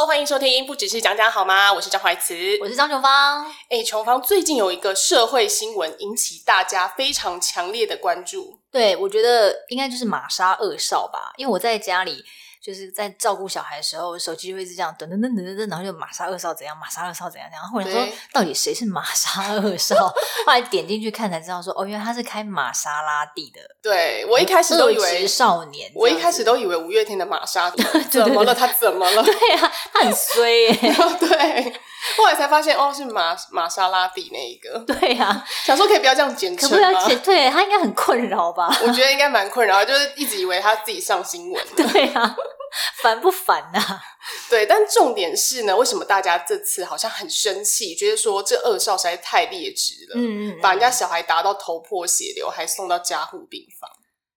Hello，欢迎收听，不只是讲讲好吗？我是张怀慈，我是张琼芳。哎，琼芳，最近有一个社会新闻引起大家非常强烈的关注。对，我觉得应该就是玛莎二少吧，因为我在家里。就是在照顾小孩的时候，手机就会是这样噔噔噔噔噔噔，然后就玛莎二少怎样，玛莎二少怎样怎样。后来说到底谁是玛莎二少？后来点进去看才知道说，哦，原来他是开玛莎拉蒂的。对，我一开始都以为少年，我一开始都以为五月天的玛莎 怎么了？他怎么了？对啊，他很衰耶。对，后来才发现哦，是玛玛莎拉蒂那一个。对啊，想说可以不要这样简称吗？可不要简，对，他应该很困扰吧？我觉得应该蛮困扰，就是一直以为他自己上新闻。对啊。烦不烦呐、啊？对，但重点是呢，为什么大家这次好像很生气，觉得说这二少实在太劣质了？嗯，嗯嗯，把人家小孩打到头破血流，还送到加护病房。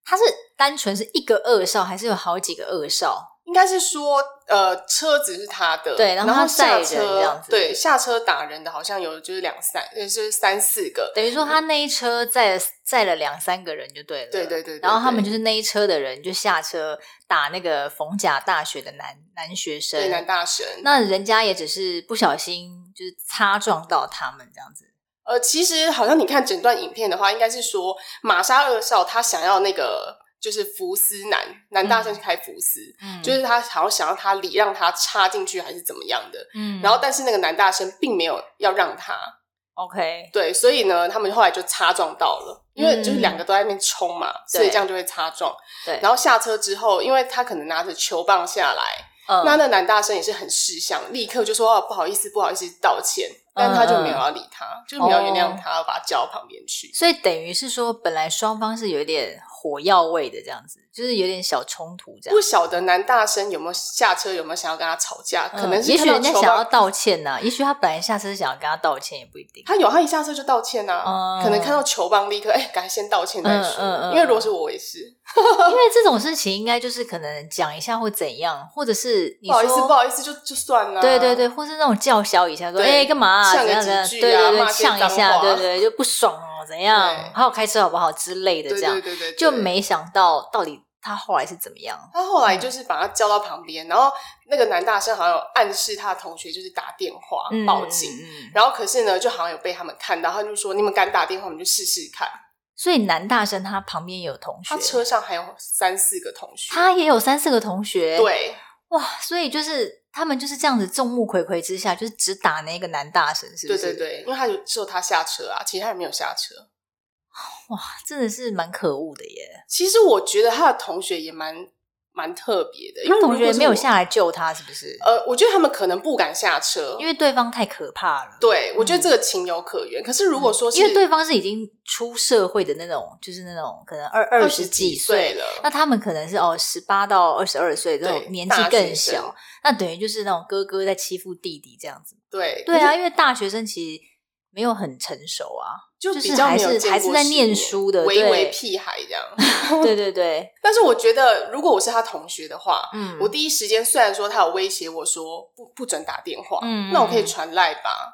他是单纯是一个二少，还是有好几个二少？应该是说，呃，车子是他的，对，然后他下车这样子，对，下车打人的好像有就是两三，就是三四个，等于说他那一车载了载了两三个人就对了，对对对，对，然后他们就是那一车的人就下车打那个逢甲大学的男男学生，对，男大神，那人家也只是不小心就是擦撞到他们这样子，呃，其实好像你看整段影片的话，应该是说玛莎二少他想要那个。就是福斯男男大生去开福斯，嗯，就是他好像想要他礼让他插进去还是怎么样的，嗯，然后但是那个男大生并没有要让他，OK，对，所以呢，他们后来就擦撞到了，因为就是两个都在那边冲嘛，嗯，所以这样就会擦撞，对，然后下车之后，因为他可能拿着球棒下来，嗯，那那男大生也是很识相，立刻就说哦，不好意思，不好意思，道歉。但他就没有要理他，嗯、就没有原谅他，哦、把他叫到旁边去。所以等于是说，本来双方是有一点火药味的这样子，就是有点小冲突这样。不晓得男大生有没有下车，有没有想要跟他吵架？嗯、可能是也许人家想要道歉呢、啊，也许他本来下车是想要跟他道歉，也不一定。他有，他一下车就道歉啊。嗯、可能看到球棒立刻哎，赶、欸、快先道歉再说。因为如果是我也是，因为这种事情应该就是可能讲一下或怎样，或者是你不好意思，不好意思就就算了。对对对，或是那种叫嚣一下说哎干嘛？像个几句啊，对对对，呛一下，对对，就不爽哦，怎样？好好开车好不好之类的，这样，对对对，就没想到到底他后来是怎么样？他后来就是把他叫到旁边，然后那个男大生好像有暗示他的同学就是打电话报警，然后可是呢，就好像有被他们看到，他就说：“你们敢打电话，我们就试试看。”所以男大生他旁边有同学，他车上还有三四个同学，他也有三四个同学，对，哇，所以就是。他们就是这样子众目睽睽之下，就是只打那个男大生，是不是？对对对，因为他就只有他下车啊，其他人没有下车。哇，真的是蛮可恶的耶！其实我觉得他的同学也蛮。蛮特别的，因为同学没有下来救他，是不是？呃，我觉得他们可能不敢下车，因为对方太可怕了。对，我觉得这个情有可原。可是如果说是，因为对方是已经出社会的那种，就是那种可能二二十几岁了，那他们可能是哦十八到二十二岁这种年纪更小，那等于就是那种哥哥在欺负弟弟这样子。对，对啊，因为大学生其实没有很成熟啊。就比较没有还是在念书的，微微屁孩这样。对对对。但是我觉得，如果我是他同学的话，嗯，我第一时间虽然说他有威胁我说不不准打电话，嗯，那我可以传赖吧，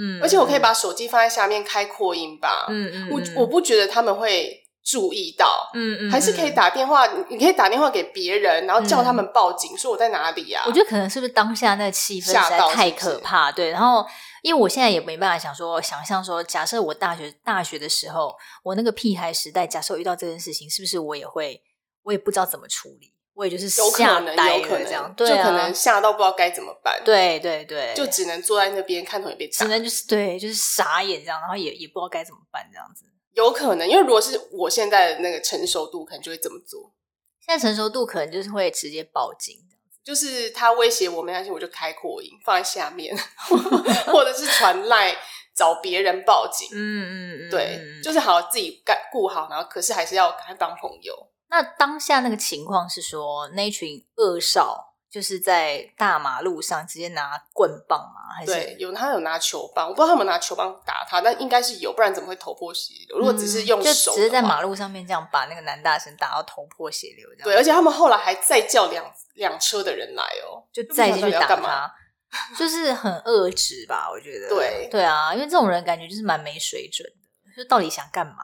嗯，而且我可以把手机放在下面开扩音吧，嗯嗯，我我不觉得他们会注意到，嗯嗯，还是可以打电话，你可以打电话给别人，然后叫他们报警，说我在哪里呀？我觉得可能是不是当下那个气氛实在太可怕，对，然后。因为我现在也没办法想说，想象说，假设我大学大学的时候，我那个屁孩时代，假设我遇到这件事情，是不是我也会，我也不知道怎么处理，我也就是吓呆了这样，对啊，就可能吓到不知道该怎么办，对对对，就只能坐在那边看同学被打，只能就是对，就是傻眼这样，然后也也不知道该怎么办这样子，有可能，因为如果是我现在的那个成熟度，可能就会这么做，现在成熟度可能就是会直接报警。就是他威胁我没关系，我就开扩音放在下面，或者是传赖找别人报警。嗯嗯嗯，对，就是好自己干顾好，然后可是还是要跟他当朋友。那当下那个情况是说，那群恶少。就是在大马路上直接拿棍棒吗？还是对，有他有拿球棒，我不知道他们拿球棒打他，但应该是有，不然怎么会头破血流？如果只是用手，就只是在马路上面这样把那个男大生打到头破血流这样。对，而且他们后来还再叫两两车的人来哦，就再继续打他，就是很恶质吧？我觉得，对对啊，因为这种人感觉就是蛮没水准的，就到底想干嘛？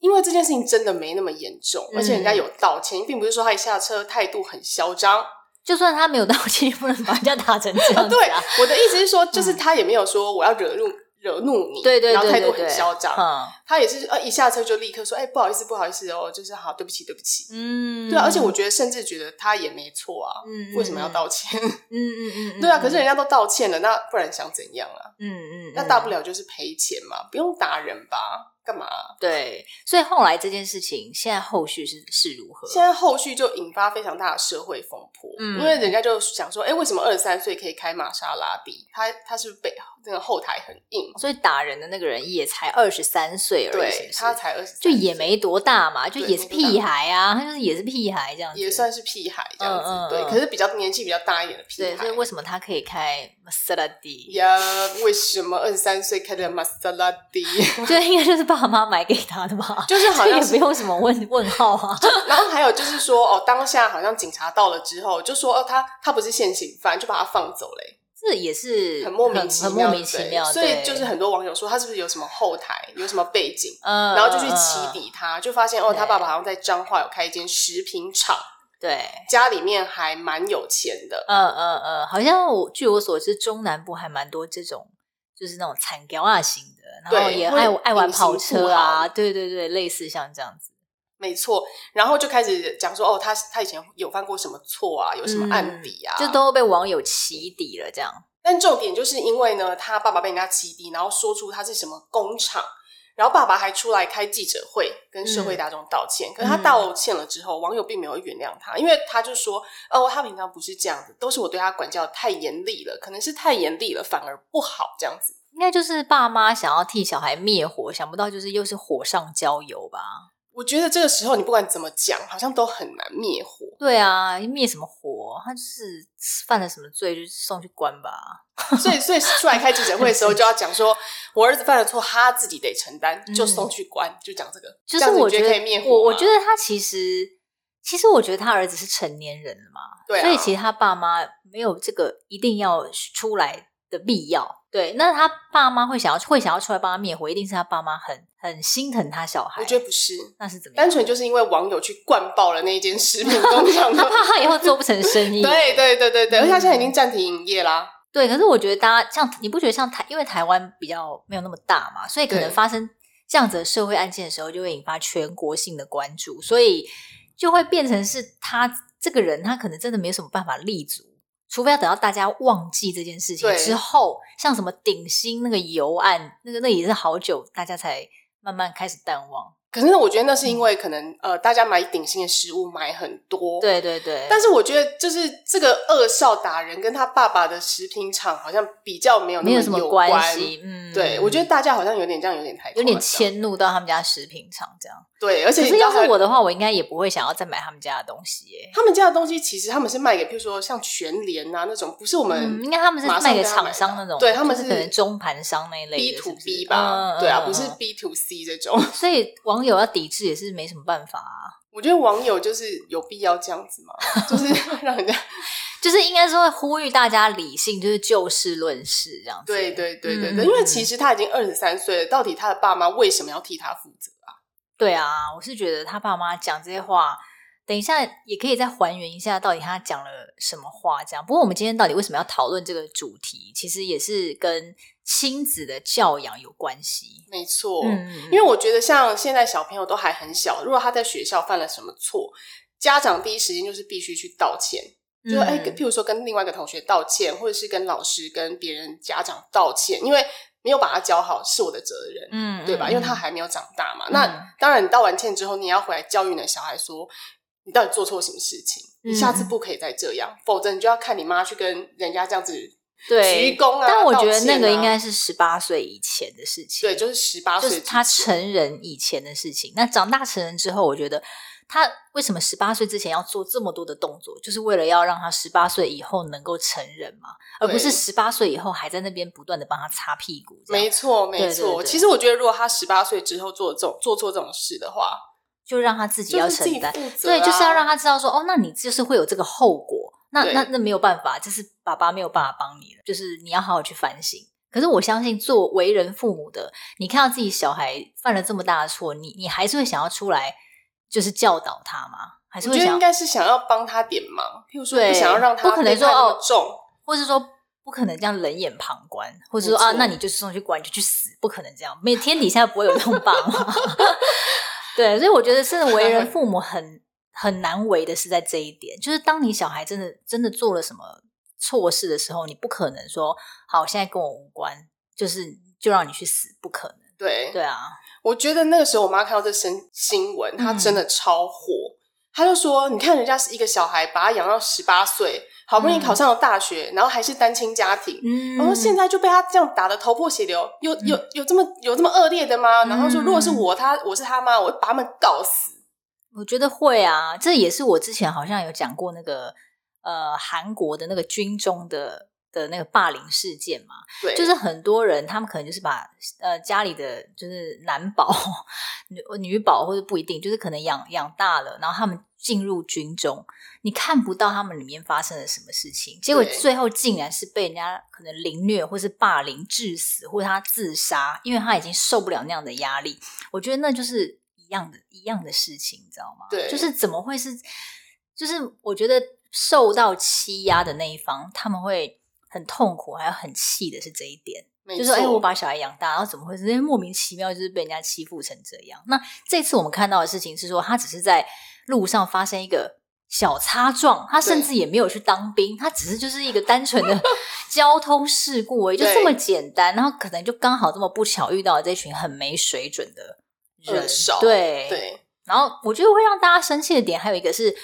因为这件事情真的没那么严重，而且人家有道歉，并不是说他一下车态度很嚣张。就算他没有道歉，也不能把人家打成这样。对，我的意思是说，就是他也没有说我要惹怒。惹怒你，对对对对对，然后态度很嚣张。嗯，他也是呃，一下车就立刻说：“哎，不好意思，不好意思哦，就是好，对不起，对不起。”嗯，对啊，而且我觉得甚至觉得他也没错啊，嗯，为什么要道歉？嗯嗯嗯，对啊，可是人家都道歉了，那不然想怎样啊？嗯嗯，那大不了就是赔钱嘛，不用打人吧？干嘛？对，所以后来这件事情现在后续是是如何？现在后续就引发非常大的社会风波，嗯，因为人家就想说：“哎，为什么二十三岁可以开玛莎拉蒂？他他是不那个后台很硬？”所以打人的那个人也才二十三岁而已，对，他才二十，就也没多大嘛，就也是屁孩啊，他就是也是屁孩这样子，也算是屁孩这样子，对。可是比较年纪比较大一点的屁孩，对，所以为什么他可以开玛莎拉蒂呀？为什么二十三岁开的玛莎拉蒂？就应该就是爸妈买给他的吧？就是好像也不用什么问问号啊。然后还有就是说，哦，当下好像警察到了之后，就说哦，他他不是现行犯，就把他放走嘞。这也是很莫名其妙，很莫名其妙。所以就是很多网友说他是不是有什么后台，有什么背景？嗯，然后就去起底他，就发现哦，他爸爸好像在彰化有开一间食品厂，对，家里面还蛮有钱的。嗯嗯嗯，好像我据我所知，中南部还蛮多这种，就是那种产条啊型的，然后也爱爱玩跑车啊，对对对，类似像这样子。没错，然后就开始讲说，哦，他他以前有犯过什么错啊？有什么案底啊？嗯、就都被网友起底了，这样。但重点就是因为呢，他爸爸被人家起底，然后说出他是什么工厂，然后爸爸还出来开记者会跟社会大众道歉。嗯、可是他道歉了之后，网友并没有原谅他，因为他就说，哦，他平常不是这样子，都是我对他管教太严厉了，可能是太严厉了，反而不好这样子。应该就是爸妈想要替小孩灭火，想不到就是又是火上浇油吧。我觉得这个时候你不管怎么讲，好像都很难灭火。对啊，灭什么火？他就是犯了什么罪，就送去关吧。所以，所以 出来开记者会的时候 就要讲说，我儿子犯了错，他自己得承担，就送去关，嗯、就讲这个。就是我觉得，可以灭火。我我觉得他其实，其实我觉得他儿子是成年人了嘛，对啊，所以其实他爸妈没有这个一定要出来的必要。对，那他爸妈会想要会想要出来帮他灭火，一定是他爸妈很很心疼他小孩。我觉得不是，那是怎么样？单纯就是因为网友去灌爆了那间食品工厂，他怕他以后做不成生意。对对对对对，而且他现在已经暂停营业啦。对，可是我觉得大家像你不觉得像台，因为台湾比较没有那么大嘛，所以可能发生这样子的社会案件的时候，就会引发全国性的关注，所以就会变成是他这个人，他可能真的没有什么办法立足。除非要等到大家忘记这件事情之后，像什么顶新那个油案，那个那也是好久，大家才慢慢开始淡忘。可是我觉得那是因为可能、嗯、呃，大家买顶新的食物买很多，对对对。但是我觉得就是这个二少打人跟他爸爸的食品厂好像比较没有那么有，没有什么关系，嗯，对，我觉得大家好像有点这样，有点太有点迁怒到他们家食品厂这样。对，而且可是要是我的话，我应该也不会想要再买他们家的东西耶。他们家的东西其实他们是卖给，譬如说像全联啊那种，不是我们、嗯、应该他们是卖给厂商那种，对，他们是，是可能中盘商那一类 B to B 吧，嗯、对啊，不是 B to C 这种。所以网友要抵制也是没什么办法啊。我觉得网友就是有必要这样子嘛？就是 让人家，就是应该说呼吁大家理性，就是就事论事这样子。对对对对对，嗯、因为其实他已经二十三岁了，到底他的爸妈为什么要替他负责？对啊，我是觉得他爸妈讲这些话，等一下也可以再还原一下，到底他讲了什么话。这样，不过我们今天到底为什么要讨论这个主题？其实也是跟亲子的教养有关系。没错，嗯，因为我觉得像现在小朋友都还很小，如果他在学校犯了什么错，家长第一时间就是必须去道歉，就哎，譬如说跟另外一个同学道歉，或者是跟老师、跟别人家长道歉，因为。没有把他教好是我的责任，嗯，对吧？因为他还没有长大嘛。嗯、那当然，你道完歉之后，你要回来教育你的小孩说，说你到底做错什么事情，嗯、你下次不可以再这样，否则你就要看你妈去跟人家这样子鞠躬啊。但我觉得那个应该是十八岁以前的事情，对，就是十八岁，就是他成人以前的事情。那长大成人之后，我觉得。他为什么十八岁之前要做这么多的动作？就是为了要让他十八岁以后能够成人嘛，而不是十八岁以后还在那边不断的帮他擦屁股。没错，没错。其实我觉得，如果他十八岁之后做这种做错这种事的话，就让他自己要承担。对，就是要让他知道说，哦，那你就是会有这个后果。那那那没有办法，就是爸爸没有办法帮你了。就是你要好好去反省。可是我相信，作为人父母的，你看到自己小孩犯了这么大的错，你你还是会想要出来。就是教导他吗，还是我觉得应该是想要帮他点忙，譬如说不想要让他不可能说哦重，或是说不可能这样冷眼旁观，或者说啊，那你就送去关，你就去死，不可能这样，没天底下不会有这种爸妈。对，所以我觉得，是为人父母很很难为的是在这一点，就是当你小孩真的真的做了什么错事的时候，你不可能说好，现在跟我无关，就是就让你去死，不可能。对对啊，我觉得那个时候我妈看到这新新闻，她真的超火，她、嗯、就说：“你看人家是一个小孩，把他养到十八岁，好不容易考上了大学，嗯、然后还是单亲家庭，嗯、然后现在就被他这样打的头破血流，有有有这么有这么恶劣的吗？”然后说：“如果是我，他我是他妈，我会把他们告死。”我觉得会啊，这也是我之前好像有讲过那个呃韩国的那个军中的。的那个霸凌事件嘛，对，就是很多人他们可能就是把呃家里的就是男宝、女女宝或者不一定，就是可能养养大了，然后他们进入军中，你看不到他们里面发生了什么事情，结果最后竟然是被人家可能凌虐或是霸凌致死，或者他自杀，因为他已经受不了那样的压力。我觉得那就是一样的一样的事情，你知道吗？对，就是怎么会是？就是我觉得受到欺压的那一方，他们会。很痛苦，还有很气的是这一点，就是说，哎，我把小孩养大，然后怎么会是因为莫名其妙就是被人家欺负成这样？那这次我们看到的事情是说，他只是在路上发生一个小擦撞，他甚至也没有去当兵，他只是就是一个单纯的 交通事故，而已就这么简单。然后可能就刚好这么不巧遇到了这群很没水准的人，对对。然后我觉得会让大家生气的点还有一个是。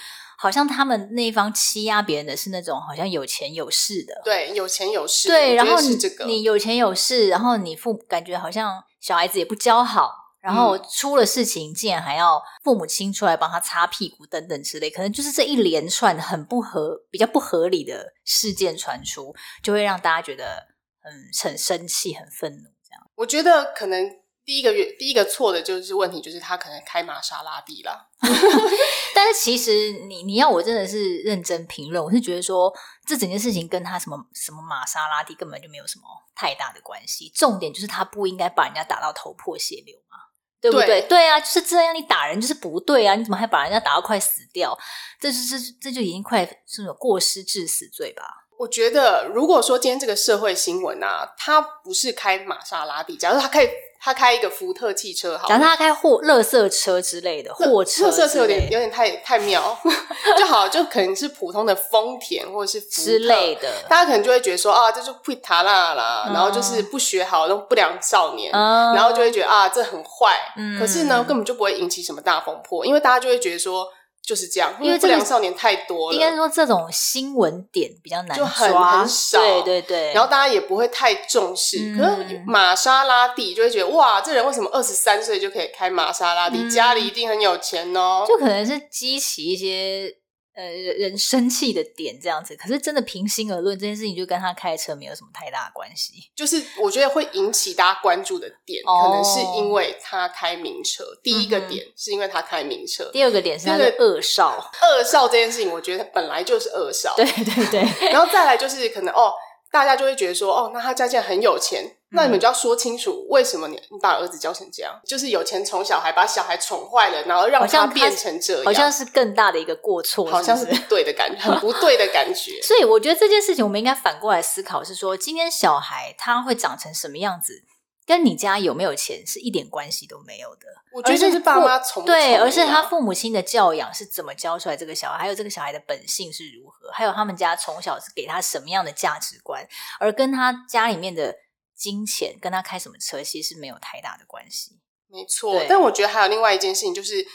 好像他们那一方欺压别人的是那种好像有钱有势的，对，有钱有势，对，然后你你有钱有势，然后你父感觉好像小孩子也不教好，然后出了事情竟然还要父母亲出来帮他擦屁股等等之类，可能就是这一连串很不合、比较不合理的事件传出，就会让大家觉得很很生气、很愤怒。这样，我觉得可能。第一个月，第一个错的就是问题，就是他可能开玛莎拉蒂啦。但是其实你你要我真的是认真评论，我是觉得说这整件事情跟他什么什么玛莎拉蒂根本就没有什么太大的关系。重点就是他不应该把人家打到头破血流嘛，对不对？对，对啊，就是这样，你打人就是不对啊，你怎么还把人家打到快死掉？这就是这就已经快是有过失致死罪吧？我觉得如果说今天这个社会新闻啊，他不是开玛莎拉蒂，假如他可以。他开一个福特汽车好，好，假设他开货、垃圾车之类的货车，垃圾车有点有点太太妙，就好，就可能是普通的丰田或者是福之类的，大家可能就会觉得说啊，这就会塔啦啦，嗯、然后就是不学好那种不良少年，嗯、然后就会觉得啊，这很坏，嗯、可是呢，根本就不会引起什么大风波，因为大家就会觉得说。就是这样，因为不良少年太多了。应该说，这种新闻点比较难抓，就很很少。对对对，然后大家也不会太重视。嗯、可是玛莎拉蒂就会觉得，哇，这人为什么二十三岁就可以开玛莎拉蒂？嗯、家里一定很有钱哦。就可能是激起一些。呃，人生气的点这样子，可是真的平心而论，这件事情就跟他开车没有什么太大的关系。就是我觉得会引起大家关注的点，哦、可能是因为他开名车。第一个点是因为他开名车，嗯、第二个点是他的恶少。恶少这件事情，我觉得本来就是恶少。对对对，然后再来就是可能哦。大家就会觉得说，哦，那他家竟然很有钱，嗯、那你们就要说清楚，为什么你你把儿子教成这样？就是有钱宠小孩，把小孩宠坏了，然后让他变成这样，好像是更大的一个过错，好像是不对的感觉，很不对的感觉。所以我觉得这件事情，我们应该反过来思考，是说，今天小孩他会长成什么样子？跟你家有没有钱是一点关系都没有的，我觉得这是爸妈从对，而是他父母亲的教养是怎么教出来这个小孩，还有这个小孩的本性是如何，还有他们家从小是给他什么样的价值观，而跟他家里面的金钱，跟他开什么车，其实是没有太大的关系。没错，但我觉得还有另外一件事情，就是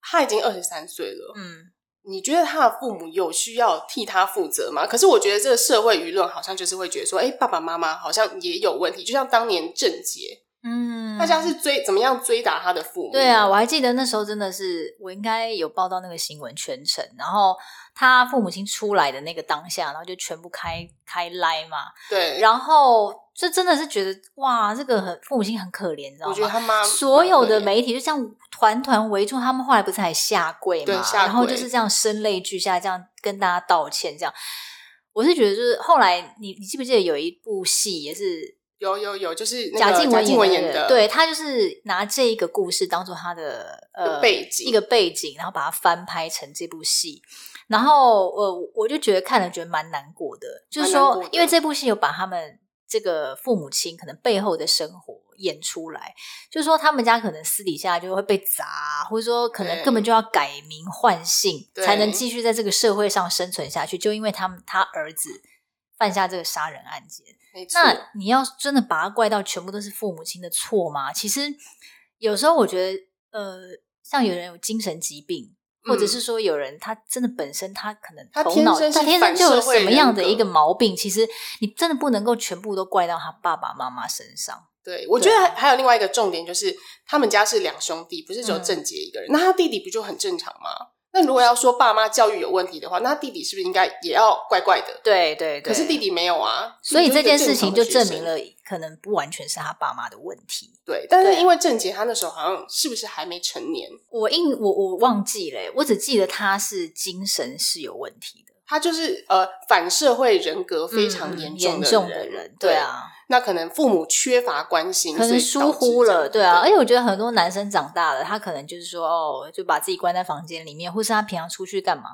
他已经二十三岁了，嗯。你觉得他的父母有需要替他负责吗？可是我觉得这个社会舆论好像就是会觉得说，哎，爸爸妈妈好像也有问题，就像当年郑捷，嗯，大家是追怎么样追打他的父母？对啊，我还记得那时候真的是，我应该有报道那个新闻全程，然后他父母亲出来的那个当下，然后就全部开开 Line 嘛，对，然后这真的是觉得哇，这个很父母亲很可怜，你知道吗？我觉得他妈所有的媒体就像。团团围住他们，后来不是还下跪嘛？然后就是这样声泪俱下，这样跟大家道歉。这样，我是觉得就是后来你你记不记得有一部戏也是有有有，就是贾静雯演的，演的对，他就是拿这一个故事当做他的呃背景，一个背景，然后把它翻拍成这部戏。然后呃，我就觉得看了觉得蛮难过的，就是说，因为这部戏有把他们这个父母亲可能背后的生活演出来，就是说他们家可能私底下就会被砸，或者说可能根本就要改名换姓才能继续在这个社会上生存下去，就因为他们他儿子犯下这个杀人案件。那你要真的把它怪到全部都是父母亲的错吗？其实有时候我觉得，呃，像有人有精神疾病，嗯、或者是说有人他真的本身他可能头脑他天生就有什么样的一个毛病，其实你真的不能够全部都怪到他爸爸妈妈身上。对，我觉得还还有另外一个重点就是，他们家是两兄弟，不是只有郑杰一个人，嗯、那他弟弟不就很正常吗？那如果要说爸妈教育有问题的话，那他弟弟是不是应该也要怪怪的？对对对。可是弟弟没有啊，所以这件事情就证明了，可能不完全是他爸妈的问题。对，但是因为郑杰他那时候好像是不是还没成年？我印我我忘记了，我只记得他是精神是有问题的。他就是呃反社会人格非常严重的人，嗯，严重的人，对啊。那可能父母缺乏关心，可能疏忽了，对啊。而且我觉得很多男生长大了，他可能就是说哦，就把自己关在房间里面，或是他平常出去干嘛。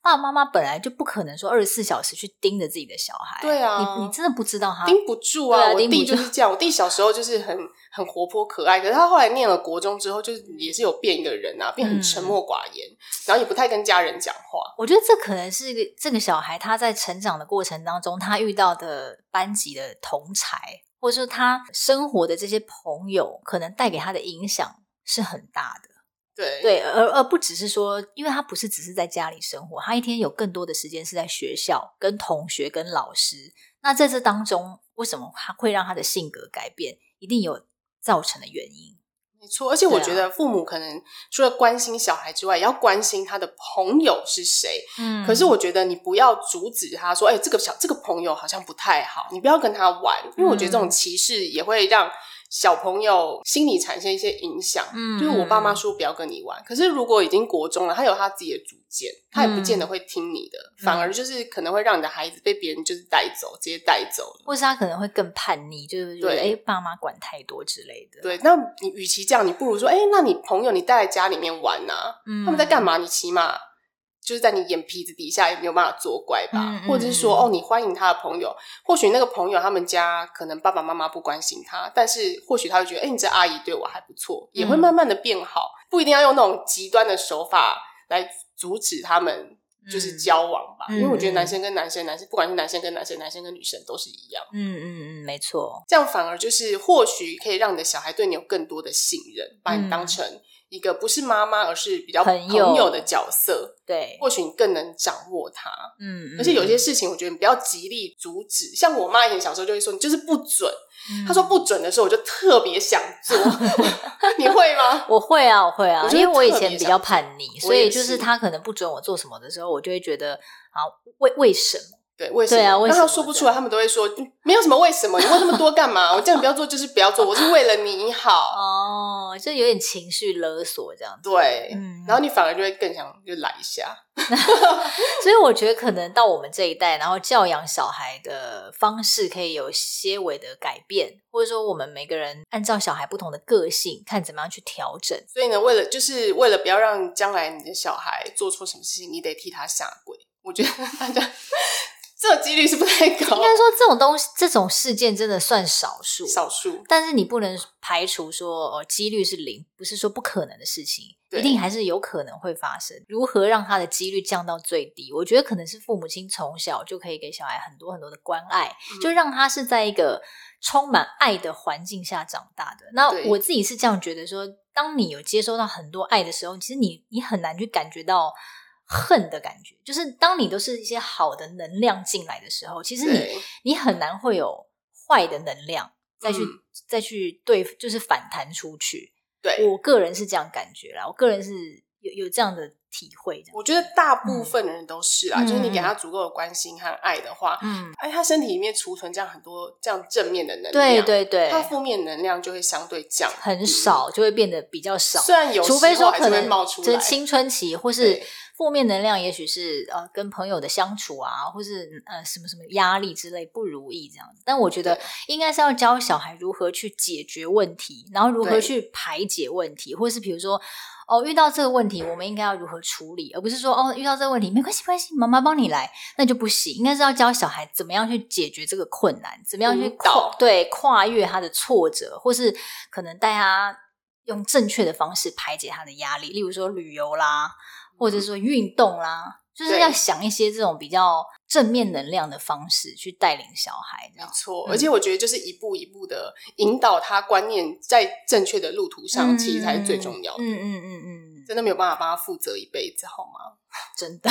爸爸妈妈本来就不可能说二十四小时去盯着自己的小孩，对啊，你你真的不知道他盯不住啊。啊我弟就是这样，我弟小时候就是很很活泼可爱，可是他后来念了国中之后，就是也是有变一个人啊，变很沉默寡言，嗯、然后也不太跟家人讲话。我觉得这可能是这个小孩他在成长的过程当中，他遇到的班级的同侪，或者说他生活的这些朋友，可能带给他的影响是很大的。对对，而而不只是说，因为他不是只是在家里生活，他一天有更多的时间是在学校跟同学跟老师。那在这当中，为什么他会让他的性格改变？一定有造成的原因。没错，而且我觉得父母可能除了关心小孩之外，也要关心他的朋友是谁。嗯，可是我觉得你不要阻止他说：“哎，这个小这个朋友好像不太好，你不要跟他玩。”因为我觉得这种歧视也会让。小朋友心理产生一些影响，嗯，就是我爸妈说不要跟你玩，可是如果已经国中了，他有他自己的主见，他也不见得会听你的，嗯、反而就是可能会让你的孩子被别人就是带走，直接带走，或是他可能会更叛逆，就是觉得哎，爸妈管太多之类的。对，那你与其这样，你不如说，哎，那你朋友你带在家里面玩啊，嗯、他们在干嘛？你起码。就是在你眼皮子底下也没有办法作怪吧，嗯嗯、或者是说哦，你欢迎他的朋友，或许那个朋友他们家可能爸爸妈妈不关心他，但是或许他会觉得，哎、欸，你这阿姨对我还不错，也会慢慢的变好，嗯、不一定要用那种极端的手法来阻止他们就是交往吧，嗯、因为我觉得男生跟男生，男生不管是男生跟男生，男生跟女生都是一样，嗯嗯嗯，没错，这样反而就是或许可以让你的小孩对你有更多的信任，把你当成。一个不是妈妈，而是比较朋友的角色，对，或许你更能掌握他，嗯，而且有些事情，我觉得你不要极力阻止。像我妈以前小时候就会说，你就是不准。她说不准的时候，我就特别想做。你会吗？我会啊，我会啊，因为我以前比较叛逆，所以就是她可能不准我做什么的时候，我就会觉得啊，为为什么？对，为什么？对啊，为什么？他说不出来，他们都会说没有什么为什么，你问那么多干嘛？我叫你不要做，就是不要做，我是为了你好。哦，就有点情绪勒索这样子。对，嗯，然后你反而就会更想就来一下。所以我觉得可能到我们这一代，然后教养小孩的方式可以有些微的改变，或者说我们每个人按照小孩不同的个性，看怎么样去调整。所以呢，为了就是为了不要让将来你的小孩做错什么事情，你得替他下跪。我觉得大家。这个几率是不太高。应该说，这种东西、这种事件真的算少数，少数。但是你不能排除说，哦，几率是零，不是说不可能的事情，一定还是有可能会发生。如何让他的几率降到最低？我觉得可能是父母亲从小就可以给小孩很多很多的关爱，嗯、就让他是在一个充满爱的环境下长大的。那我自己是这样觉得说，说当你有接收到很多爱的时候，其实你你很难去感觉到。恨的感觉，就是当你都是一些好的能量进来的时候，其实你你很难会有坏的能量再去、嗯、再去对，就是反弹出去。对，我个人是这样感觉啦，我个人是有有这样的体会。我觉得大部分的人都是啦，嗯、就是你给他足够的关心和爱的话，嗯，哎，他身体里面储存这样很多这样正面的能量，对对对，他负面能量就会相对降很少，就会变得比较少。虽然有除非说可能就是青春期或是。负面能量也许是呃跟朋友的相处啊，或是呃什么什么压力之类不如意这样子。但我觉得应该是要教小孩如何去解决问题，然后如何去排解问题，或是比如说哦遇到这个问题，我们应该要如何处理，而不是说哦遇到这个问题没关系没关系，妈妈帮你来，那就不行。应该是要教小孩怎么样去解决这个困难，怎么样去跨对跨越他的挫折，或是可能带他用正确的方式排解他的压力，例如说旅游啦。或者说运动啦，就是要想一些这种比较正面能量的方式去带领小孩，没错，而且我觉得就是一步一步的引导他观念在正确的路途上，嗯、其实才是最重要的。嗯嗯嗯嗯，嗯真的没有办法帮他负责一辈子，好吗？真的，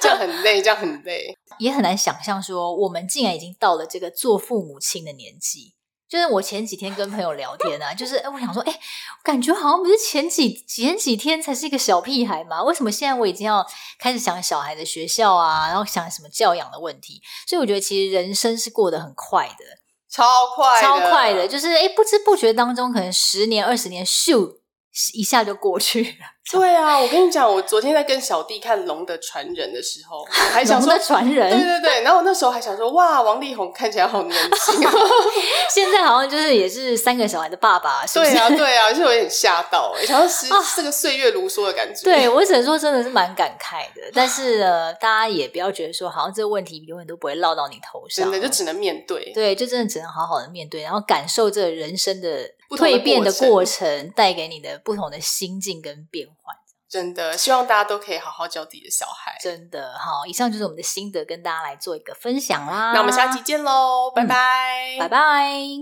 这样很累，这样很累，也很难想象说我们竟然已经到了这个做父母亲的年纪。就是我前几天跟朋友聊天啊，就是哎，我想说，哎，感觉好像不是前几前几天才是一个小屁孩嘛？为什么现在我已经要开始想小孩的学校啊，然后想什么教养的问题？所以我觉得其实人生是过得很快的，超快，超快的，就是哎，不知不觉当中，可能十年、二十年，咻。一下就过去了。对啊，我跟你讲，我昨天在跟小弟看《龙的传人》的时候，我还想说龙的传人，对对对。然后我那时候还想说，哇，王力宏看起来好年轻哦。现在好像就是也是三个小孩的爸爸，是不是？对啊，对啊，就有点吓到，想说是这个岁月如梭的感觉。对，我只能说真的是蛮感慨的。但是呃，大家也不要觉得说，好像这个问题永远都不会落到你头上，真的就只能面对。对，就真的只能好好的面对，然后感受这人生的。蜕变的过程带给你的不同的心境跟变换，真的希望大家都可以好好教自己的小孩。真的好，以上就是我们的心得，跟大家来做一个分享啦。那我们下期见喽，拜拜，拜拜。